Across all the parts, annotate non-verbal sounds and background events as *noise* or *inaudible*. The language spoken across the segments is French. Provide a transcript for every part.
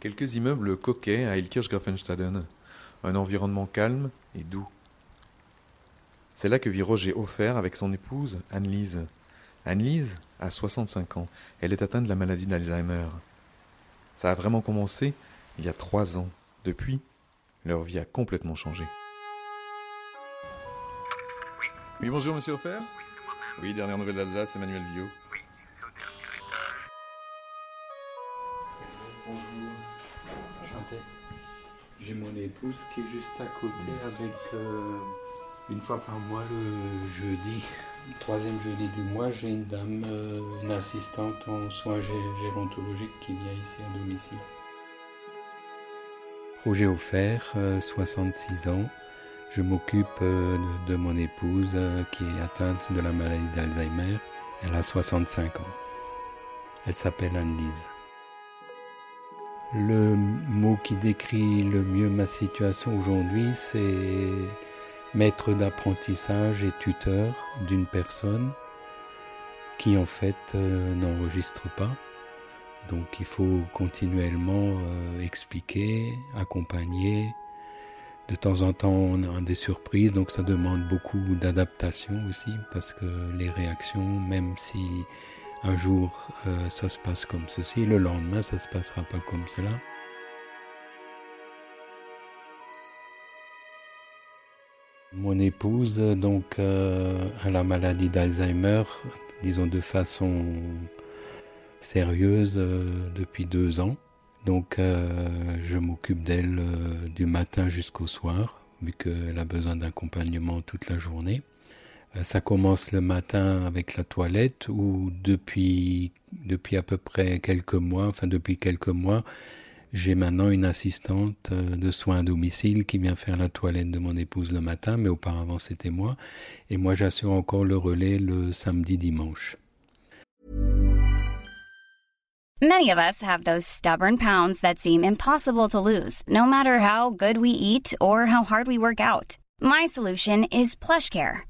Quelques immeubles coquets à Ilkirch-Grafenstaden. Un environnement calme et doux. C'est là que vit Roger Offert avec son épouse, Anne-Lise. Anne-Lise a 65 ans. Elle est atteinte de la maladie d'Alzheimer. Ça a vraiment commencé il y a trois ans. Depuis, leur vie a complètement changé. Oui, bonjour, monsieur Offert Oui, dernière nouvelle d'Alsace, Emmanuel Viau. J'ai mon épouse qui est juste à côté avec euh, une fois par mois le jeudi, le troisième jeudi du mois, j'ai une dame, euh, une assistante en soins gérontologiques qui vient ici à domicile. Roger Offert, 66 euh, ans. Je m'occupe de, mon épouse qui est atteinte de la maladie d'Alzheimer. Elle a 65 ans. Elle s'appelle Anne-Lise. Le mot qui décrit le mieux ma situation aujourd'hui, c'est maître d'apprentissage et tuteur d'une personne qui en fait euh, n'enregistre pas. Donc il faut continuellement euh, expliquer, accompagner. De temps en temps on a des surprises, donc ça demande beaucoup d'adaptation aussi parce que les réactions, même si un jour euh, ça se passe comme ceci, le lendemain ça ne se passera pas comme cela. Mon épouse donc euh, a la maladie d'Alzheimer, disons de façon sérieuse euh, depuis deux ans. Donc je m'occupe d'elle du matin jusqu'au soir, vu qu'elle a besoin d'accompagnement toute la journée. Euh, ça commence le matin avec la toilette ou depuis, depuis à peu près quelques mois, enfin depuis quelques mois, j'ai maintenant une assistante euh, de soins à domicile qui vient faire la toilette de mon épouse le matin, mais auparavant c'était moi. Et moi j'assure encore le relais le samedi dimanche. Many of us have those stubborn pounds that seem impossible to lose, no matter how good we eat or how hard we work out. My solution is PlushCare.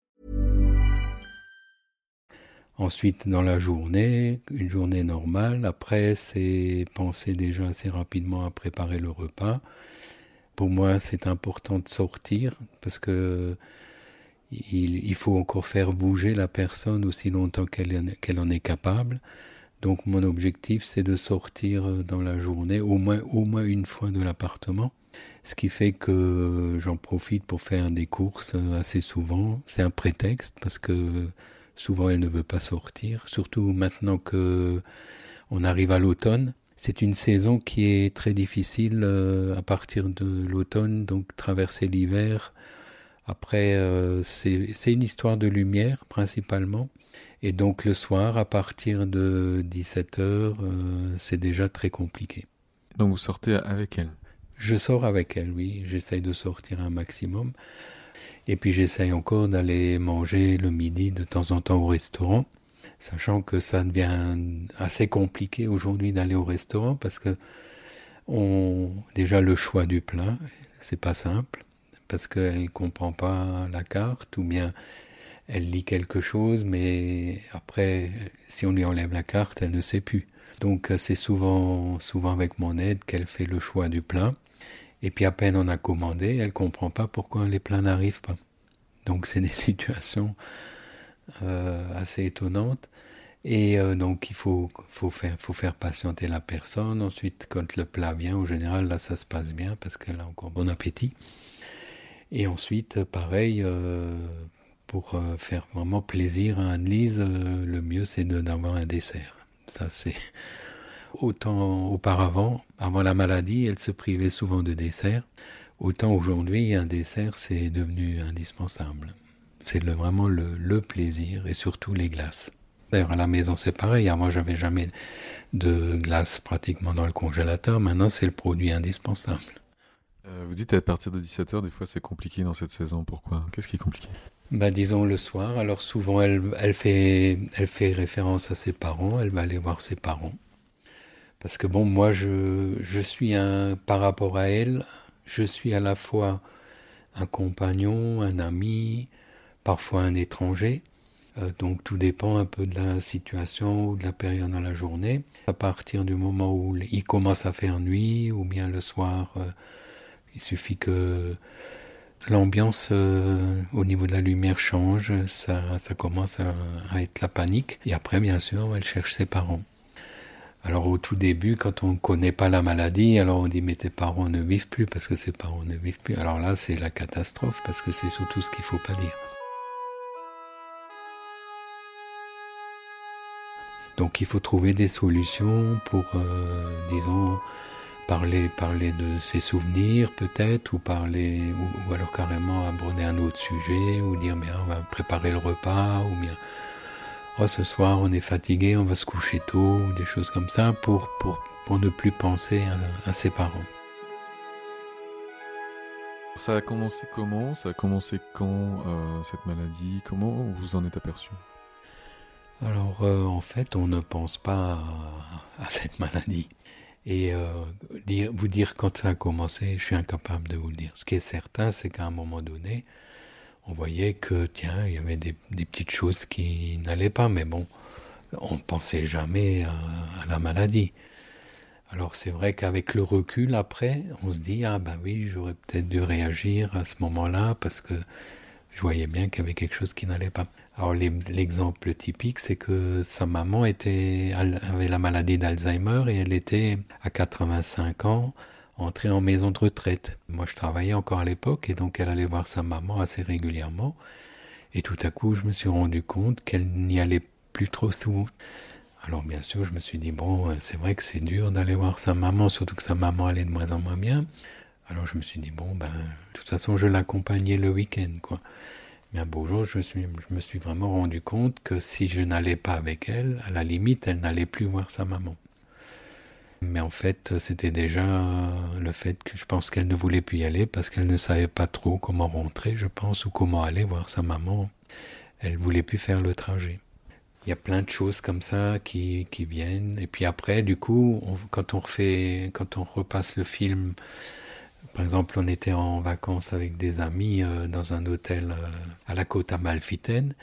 Ensuite, dans la journée, une journée normale, après, c'est penser déjà assez rapidement à préparer le repas. Pour moi, c'est important de sortir parce que il, faut encore faire bouger la personne aussi longtemps qu'elle en est capable. Donc mon objectif, c'est de sortir dans la journée au moins, au moins une fois de l'appartement. Ce qui fait que j'en profite pour faire des courses assez souvent. C'est un prétexte parce que Souvent, elle ne veut pas sortir, surtout maintenant que on arrive à l'automne. C'est une saison qui est très difficile euh, à partir de l'automne, donc traverser l'hiver. Après, euh, c'est une histoire de lumière principalement. Et donc le soir, à partir de 17h, euh, c'est déjà très compliqué. Donc vous sortez avec elle? Je sors avec elle, oui. J'essaye de sortir un maximum. Et puis j'essaye encore d'aller manger le midi de temps en temps au restaurant, sachant que ça devient assez compliqué aujourd'hui d'aller au restaurant parce que on déjà le choix du plat, c'est pas simple parce qu'elle comprend pas la carte ou bien elle lit quelque chose mais après si on lui enlève la carte, elle ne sait plus. Donc c'est souvent souvent avec mon aide qu'elle fait le choix du plat. Et puis à peine on a commandé, elle comprend pas pourquoi les plats n'arrivent pas. Donc c'est des *laughs* situations euh, assez étonnantes. Et euh, donc il faut, faut, faire, faut faire patienter la personne. Ensuite, quand le plat vient, en général, là ça se passe bien parce qu'elle a encore bon appétit. Et ensuite, pareil, euh, pour faire vraiment plaisir à Anne-Lise, le mieux c'est d'avoir un dessert. Ça c'est Autant auparavant, avant la maladie, elle se privait souvent de dessert. Autant aujourd'hui, un dessert, c'est devenu indispensable. C'est vraiment le, plaisir et surtout les glaces. D'ailleurs, à la maison, c'est pareil. Moi, j'avais jamais de glace pratiquement dans le congélateur. Maintenant, c'est le produit indispensable. Euh, vous dites à partir de 17h, des fois, c'est compliqué dans cette saison. Pourquoi? Qu'est-ce qui est compliqué? Bah, disons le soir. Alors souvent, elle, elle, fait, elle fait référence à ses parents. Elle va aller voir ses parents. Parce que bon, moi, je, je suis un, par rapport à elle, je suis à la fois un compagnon, un ami, parfois un étranger. Euh, donc tout dépend un peu de la situation ou de la période dans la journée. À partir du moment où il commence à faire nuit ou bien le soir, euh, il suffit que l'ambiance euh, au niveau de la lumière change, ça, ça commence à, à, être la panique. Et après, bien sûr, elle cherche ses parents. Alors au tout début, quand on ne connaît pas la maladie, alors on dit mais tes parents ne vivent plus parce que ses parents ne vivent plus. Alors là, c'est la catastrophe parce que c'est surtout ce qu'il faut pas dire. Donc il faut trouver des solutions pour, euh, disons, parler, parler de ses souvenirs peut-être, ou parler, ou, alors carrément aborder un autre sujet, ou dire bien on va préparer le repas, ou bien oh, ce soir on est fatigué, on va se coucher tôt, ou des choses comme ça, pour, pour, pour ne plus penser à, ses parents. Ça a commencé comment? Ça a commencé quand euh, cette maladie? Comment vous en êtes aperçu? Alors euh, en fait on ne pense pas à, cette maladie. Et euh, dire, vous dire quand ça a commencé, je suis incapable de vous le dire. Ce qui est certain, c'est qu'à un moment donné, on voyait que, tiens, il y avait des, petites choses qui n'allaient pas, mais bon, on ne pensait jamais à, la maladie. Alors c'est vrai qu'avec le recul après, on se dit, ah ben oui, j'aurais peut-être dû réagir à ce moment-là parce que je voyais bien qu'il y avait quelque chose qui n'allait pas. Alors l'exemple typique, c'est que sa maman avait la maladie d'Alzheimer et elle était à 85 ans entrer en maison de retraite. Moi, je travaillais encore à l'époque et donc elle allait voir sa maman assez régulièrement. Et tout à coup, je me suis rendu compte qu'elle n'y allait plus trop souvent. Alors bien sûr, je me suis dit, bon, euh, c'est vrai que c'est dur d'aller voir sa maman, surtout que sa maman allait de moins en moins bien. Alors je me suis dit, bon, ben, de toute façon, je l'accompagnais le week-end, quoi. Mais un beau jour, je, je me suis vraiment rendu compte que si je n'allais pas avec elle, à la limite, elle n'allait plus voir sa maman. Mais en fait, c'était déjà le fait que je pense qu'elle ne voulait plus y aller parce qu'elle ne savait pas trop comment rentrer, je pense, ou comment aller voir sa maman. Elle voulait plus faire le trajet. Il y a plein de choses comme ça qui, qui viennent. Et puis après, du coup, quand on refait, quand on repasse le film, par exemple, on était en vacances avec des amis euh, dans un hôtel euh, à la côte amalfitaine.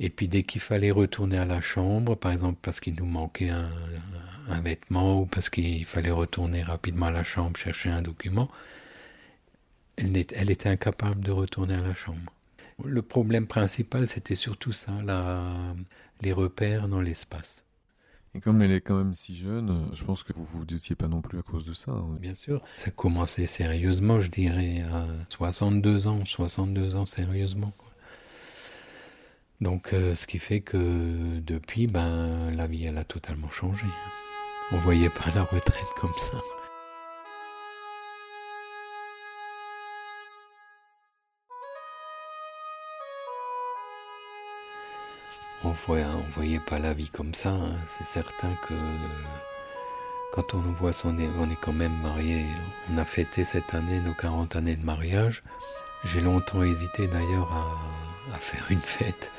Et puis dès qu'il fallait retourner à la chambre, par exemple parce qu'il nous manquait un, vêtement ou parce qu'il fallait retourner rapidement à la chambre chercher un document, elle, était incapable de retourner à la chambre. Le problème principal, c'était surtout ça, les repères dans l'espace. Et comme elle est quand même si jeune, je pense que vous vous doutiez pas non plus à cause de ça. Hein. Bien sûr. Ça commençait sérieusement, je dirais, à 62 ans, 62 ans sérieusement. Donc, euh, ce qui fait que depuis, ben, la vie, elle a totalement changé. On voyait pas la retraite comme ça. On voyait, voyait pas la vie comme ça. Hein. C'est certain que quand on voit son, on est quand même marié. On a fêté cette année nos 40 années de mariage. J'ai longtemps hésité d'ailleurs à faire une fête.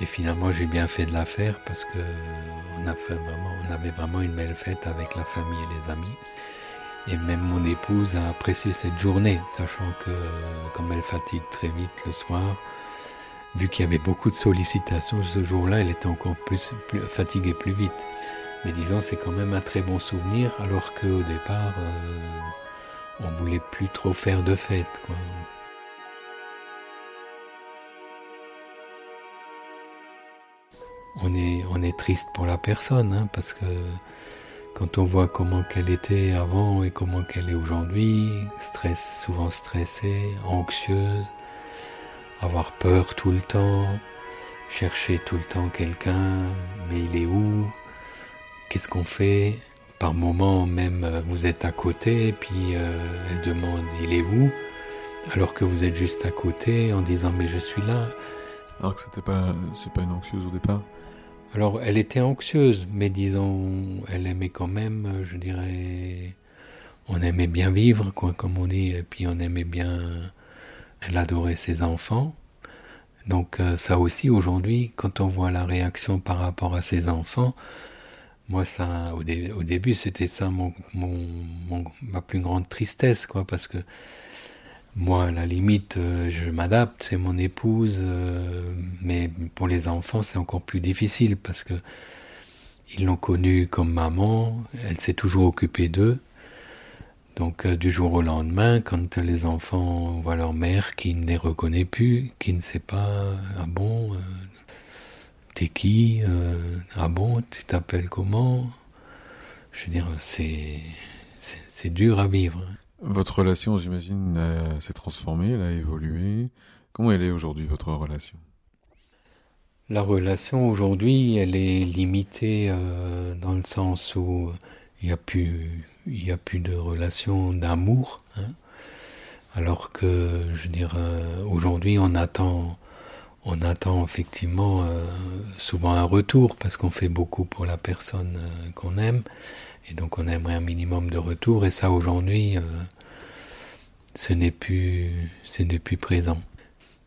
Et finalement, j'ai bien fait de la faire parce que on, a fait vraiment, on avait vraiment une belle fête avec la famille et les amis. Et même mon épouse a apprécié cette journée, sachant que comme elle fatigue très vite le soir, vu qu'il y avait beaucoup de sollicitations ce jour-là, elle était encore plus, fatiguée plus vite. Mais disons, c'est quand même un très bon souvenir, alors qu'au départ, euh, on voulait plus trop faire de fête. Quoi. On est, on est triste pour la personne, hein, parce que quand on voit comment qu'elle était avant et comment qu'elle est aujourd'hui, stress, souvent stressée, anxieuse, avoir peur tout le temps, chercher tout le temps quelqu'un, mais il est où? Qu'est-ce qu'on fait? Par moment même euh, vous êtes à côté puis euh, elle demande il est où? Alors que vous êtes juste à côté en disant mais je suis là. Alors que c'était pas c'est pas une anxieuse au départ. Alors, elle était anxieuse, mais disons, elle aimait quand même, je dirais, on aimait bien vivre, quoi, comme on dit, et puis on aimait bien, elle adorait ses enfants, Donc euh, ça aussi aujourd'hui, quand on voit la réaction par rapport à ses enfants, moi ça, au, début c'était ça mon, ma plus grande tristesse, quoi, parce que moi, à la limite, euh, je m'adapte, c'est mon épouse, euh, mais pour les enfants, c'est encore plus difficile parce que ils l'ont connue comme maman, elle s'est toujours occupée d'eux. Donc euh, du jour au lendemain, quand les enfants voient leur mère qui ne les reconnaît plus, qui ne sait pas, ah bon, t'es qui, ah bon, tu t'appelles comment, je veux dire, c'est c'est dur à vivre. Votre relation, j'imagine, s'est transformée, elle a évolué. Comment elle est aujourd'hui, votre relation? La relation aujourd'hui, elle est limitée euh, dans le sens où il n'y a, plus, a de relation d'amour. Hein. alors que, je veux dire, euh, aujourd'hui, on attend, on attend effectivement euh, souvent un retour parce qu'on fait beaucoup pour la personne qu'on aime. Et donc on aimerait un minimum de retour. Et ça aujourd'hui, euh, ce n'est plus, plus présent.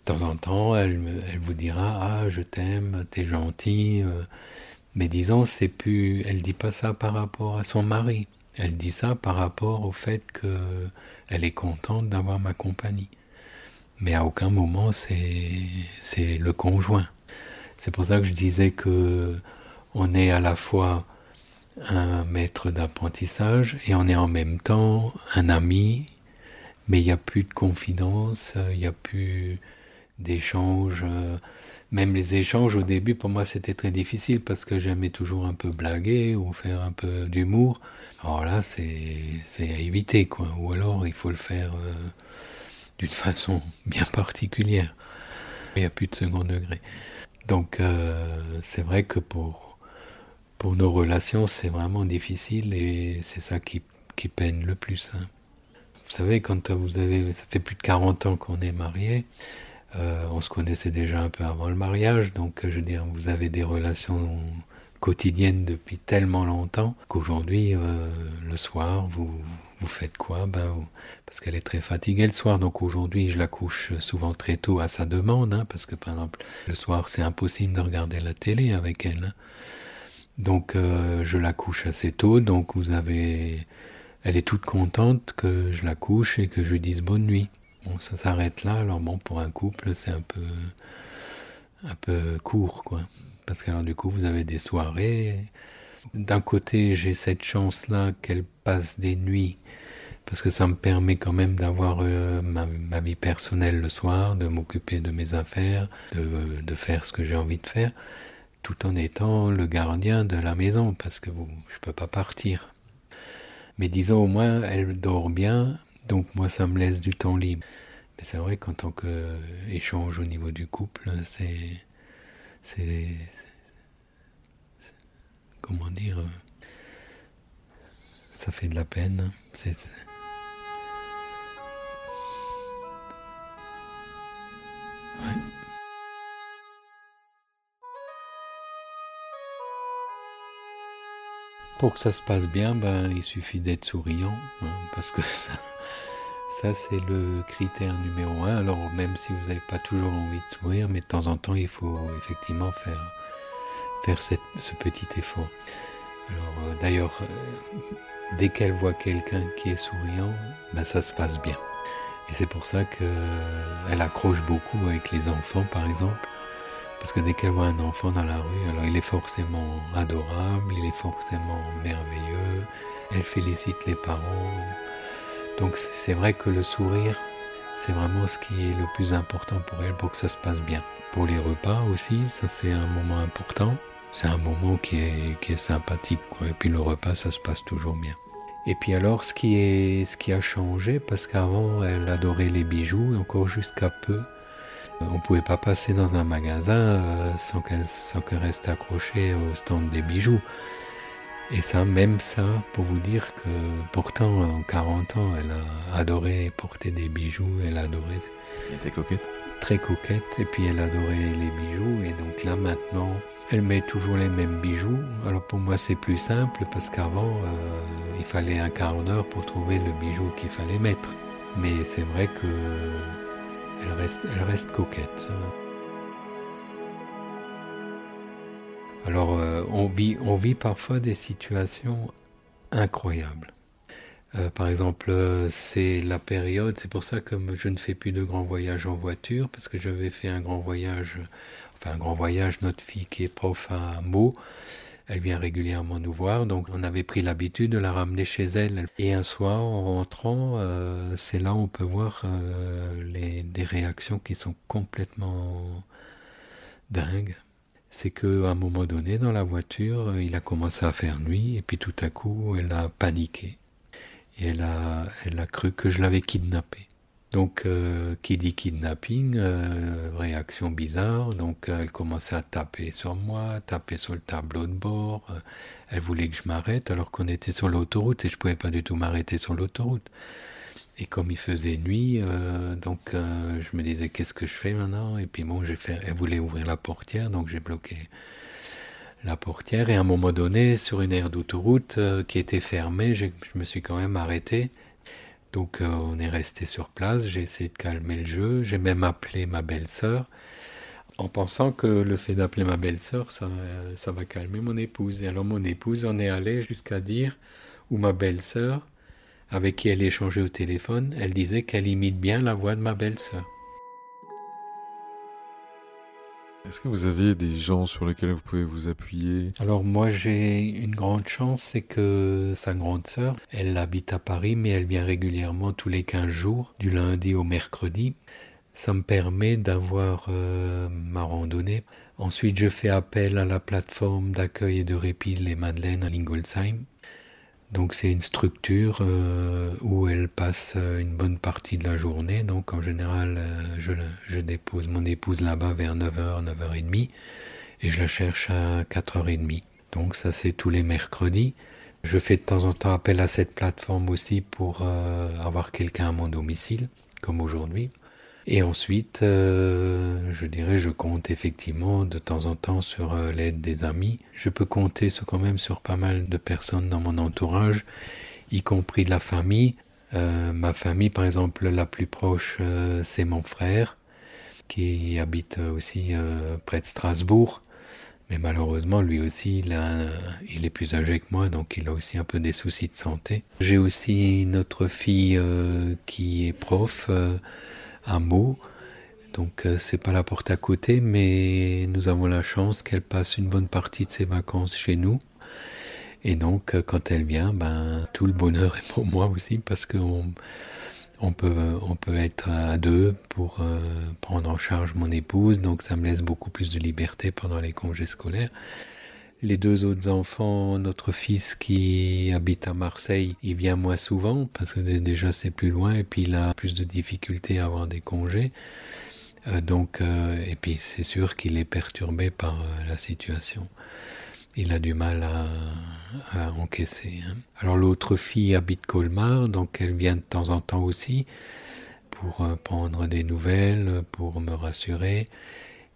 De temps en temps, elle, elle vous dira ah je t'aime, t'es gentil. Euh. mais disons c'est plus, elle dit pas ça par rapport à son mari. Elle dit ça par rapport au fait que elle est contente d'avoir ma compagnie. Mais à aucun moment c'est le conjoint. C'est pour ça que je disais que on est à la fois un maître d'apprentissage et on est en même temps un ami, mais il n'y a plus de confidence, il n'y a plus d'échanges. Même les échanges au début, pour moi, c'était très difficile parce que j'aimais toujours un peu blaguer ou faire un peu d'humour. Alors là, c'est à éviter, quoi. Ou alors, il faut le faire euh, d'une façon bien particulière. Il n'y a plus de second degré. Donc, euh, c'est vrai que pour pour nos relations, c'est vraiment difficile et c'est ça qui, qui, peine le plus. Hein. Vous savez, quand vous avez, ça fait plus de 40 ans qu'on est mariés, euh, on se connaissait déjà un peu avant le mariage, donc je veux dire, vous avez des relations quotidiennes depuis tellement longtemps qu'aujourd'hui, euh, le soir, vous, vous faites quoi? Ben, Parce qu'elle est très fatiguée le soir, donc aujourd'hui, je la couche souvent très tôt à sa demande, hein, parce que par exemple, le soir, c'est impossible de regarder la télé avec elle. Hein. Donc euh, je la couche assez tôt, donc vous avez... Elle est toute contente que je la couche et que je lui dise bonne nuit. Bon, ça s'arrête là, alors bon, pour un couple, c'est un peu... un peu court, quoi. Parce qu'alors du coup, vous avez des soirées. D'un côté, j'ai cette chance-là qu'elle passe des nuits, parce que ça me permet quand même d'avoir euh, ma, vie personnelle le soir, de m'occuper de mes affaires, de, faire ce que j'ai envie de faire tout en étant le gardien de la maison, parce que je peux pas partir. Mais disons au moins, elle dort bien, donc moi ça me laisse du temps libre. Mais c'est vrai qu'en tant qu'échange au niveau du couple, c'est, c'est, comment dire, ça fait de la peine. Pour que ça se passe bien, ben, il suffit d'être souriant, hein, parce que *laughs* ça, ça c'est le critère numéro un. Alors même si vous n'avez pas toujours envie de sourire, mais de temps en temps, il faut effectivement faire, faire ce petit effort. Alors euh, d'ailleurs, euh, dès qu'elle voit quelqu'un qui est souriant, ben, ça se passe bien. Et c'est pour ça qu'elle accroche beaucoup avec les enfants, par exemple. Parce que dès qu'elle voit un enfant dans la rue, alors il est forcément adorable, il est forcément merveilleux, elle félicite les parents. Donc c'est vrai que le sourire, c'est vraiment ce qui est le plus important pour elle pour que ça se passe bien. Pour les repas aussi, ça c'est un moment important. C'est un moment qui est, qui est sympathique. Et puis le repas, ça se passe toujours bien. Et puis alors, ce qui, est, ce qui a changé, parce qu'avant, elle adorait les bijoux, et encore jusqu'à peu, on ne pouvait pas passer dans un magasin euh, sans qu'elle reste accrochée au stand des bijoux. Et ça, même ça, pour vous dire que pourtant, en 40 ans, elle a adoré porter des bijoux, elle adorait. Elle était coquette? Très coquette, et puis elle adorait les bijoux, et donc là maintenant, elle met toujours les mêmes bijoux. Alors pour moi c'est plus simple parce qu'avant euh, il fallait un quart d'heure pour trouver le bijou qu'il fallait mettre. Mais c'est vrai que elle reste, coquette. Hein. Alors euh, on vit parfois des situations incroyables. Euh, par exemple, euh, c'est la période, c'est pour ça que je ne fais plus de grands voyages en voiture, parce que j'avais fait un grand voyage, enfin un grand voyage, notre fille qui est prof à Meaux, elle vient régulièrement nous voir, donc on avait pris l'habitude de la ramener chez elle. Et un soir, en rentrant, euh, c'est là où on peut voir les, des réactions qui sont complètement dingues. C'est qu'à un moment donné, dans la voiture, il a commencé à faire nuit, et puis tout à coup, elle a paniqué et elle a, elle a cru que je l'avais kidnappé. Donc, euh, qui dit kidnapping, euh, réaction bizarre. Donc, euh, elle commençait à taper sur moi, taper sur le tableau de bord. elle voulait que je m'arrête alors qu'on était sur l'autoroute et je pouvais pas du tout m'arrêter sur l'autoroute. Et comme il faisait nuit, donc je me disais qu'est-ce que je fais maintenant? Et puis bon, j'ai fait. Elle voulait ouvrir la portière, donc j'ai bloqué la portière et à un moment donné, sur une aire d'autoroute euh, qui était fermée, je me suis quand même arrêté. Donc euh, on est resté sur place, j'ai essayé de calmer le jeu, j'ai même appelé ma belle-sœur en pensant que le fait d'appeler ma belle-sœur, ça, va calmer mon épouse. Et alors mon épouse en est allée jusqu'à dire, ou ma belle-sœur, avec qui elle échangeait au téléphone, elle disait qu'elle imite bien la voix de ma belle-sœur. Est-ce que vous avez des gens sur lesquels vous pouvez vous appuyer? Alors moi j'ai une grande chance, c'est que sa grande sœur, elle habite à Paris, mais elle vient régulièrement tous les 15 jours, du lundi au mercredi. Ça me permet d'avoir euh, ma randonnée. Ensuite, je fais appel à la plateforme d'accueil et de répit Les Madeleines à Lingolsheim donc c'est une structure euh, où elle passe euh, une bonne partie de la journée. Donc en général, euh, je, je, dépose mon épouse là-bas vers 9h, 9h30 et je la cherche à 4h30. Donc ça c'est tous les mercredis. Je fais de temps en temps appel à cette plateforme aussi pour avoir quelqu'un à mon domicile, comme aujourd'hui. Et ensuite, euh, je dirais, je compte effectivement de temps en temps sur euh, l'aide des amis. Je peux compter quand même sur pas mal de personnes dans mon entourage, y compris la famille. Euh, ma famille, par exemple, la plus proche, c'est mon frère, qui habite aussi près de Strasbourg. Mais malheureusement, lui aussi, il, il, est plus âgé que moi, donc il a aussi un peu des soucis de santé. J'ai aussi notre fille qui est prof mot. Donc euh, c'est pas la porte à côté, mais nous avons la chance qu'elle passe une bonne partie de ses vacances chez nous. Et donc euh, quand elle vient, ben tout le bonheur est pour moi aussi parce qu'on on peut on peut être à deux pour euh, prendre en charge mon épouse, donc ça me laisse beaucoup plus de liberté pendant les congés scolaires. Les deux autres enfants, notre fils qui habite à Marseille, il vient moins souvent parce que déjà c'est plus loin et puis il a plus de difficultés à avoir des congés. Euh, donc, euh, et puis c'est sûr qu'il est perturbé par euh, la situation. Il a du mal à, encaisser. Hein. Alors l'autre fille habite Colmar, donc elle vient de temps en temps aussi pour prendre des nouvelles, pour me rassurer.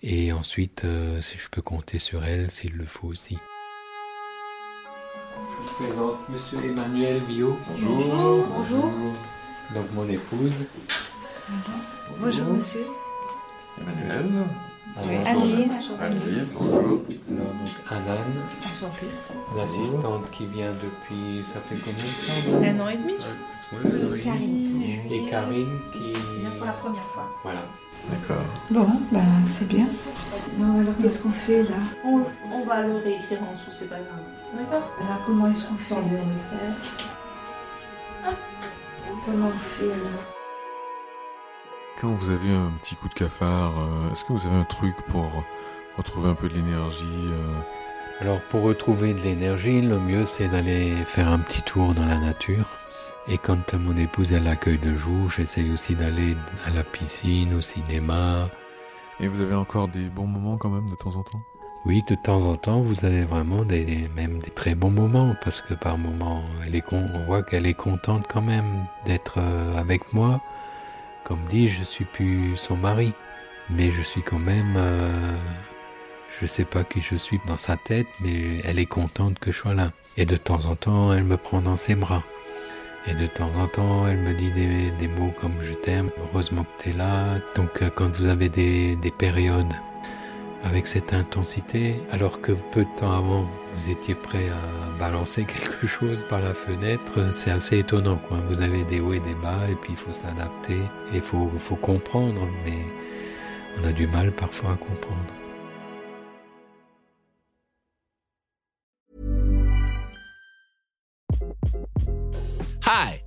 Et ensuite, euh, si je peux compter sur elle, s'il le faut aussi. Je vous présente Monsieur Emmanuel Bio. Bonjour. Bonjour. Donc mon épouse. Bonjour Monsieur. Emmanuel. Oui, Annelise. Annelise, bonjour. Alors, donc Anan. Enchantée. L'assistante qui vient depuis, ça fait combien de temps? Un an et demi. Oui, Karine. Et Karine qui vient pour la première fois. Voilà. D'accord. Bon, ben c'est bien. Bon, alors qu'est-ce qu'on fait là? On, on, va le réécrire en dessous, c'est pas grave. D'accord? Alors comment est-ce qu'on fait? Ah. Comment on fait alors? Quand vous avez un petit coup de cafard, euh, est-ce que vous avez un truc pour retrouver un peu de l'énergie euh? Alors pour retrouver de l'énergie, le mieux c'est d'aller faire un petit tour dans la nature. Et quand mon épouse à l'accueil de jour, j'essaye aussi d'aller à la piscine, au cinéma. Et vous avez encore des bons moments quand même de temps en temps? Oui, de temps en temps, vous avez vraiment des, même des très bons moments parce que par moments, elle est on voit qu'elle est contente quand même d'être euh, avec moi. Comme dit, je suis plus son mari, mais je suis quand même, euh, je sais pas qui je suis dans sa tête, mais elle est contente que je sois là. Et de temps en temps, elle me prend dans ses bras. Et de temps en temps, elle me dit des, mots comme je t'aime, heureusement que tu es là. Donc euh, quand vous avez des, périodes avec cette intensité, alors que peu de temps avant, vous étiez prêt à balancer *laughs* quelque chose par la fenêtre, c'est assez étonnant. Vous avez des hauts et des bas, et puis il faut s'adapter, et il faut, faut comprendre, mais on a du mal parfois à comprendre.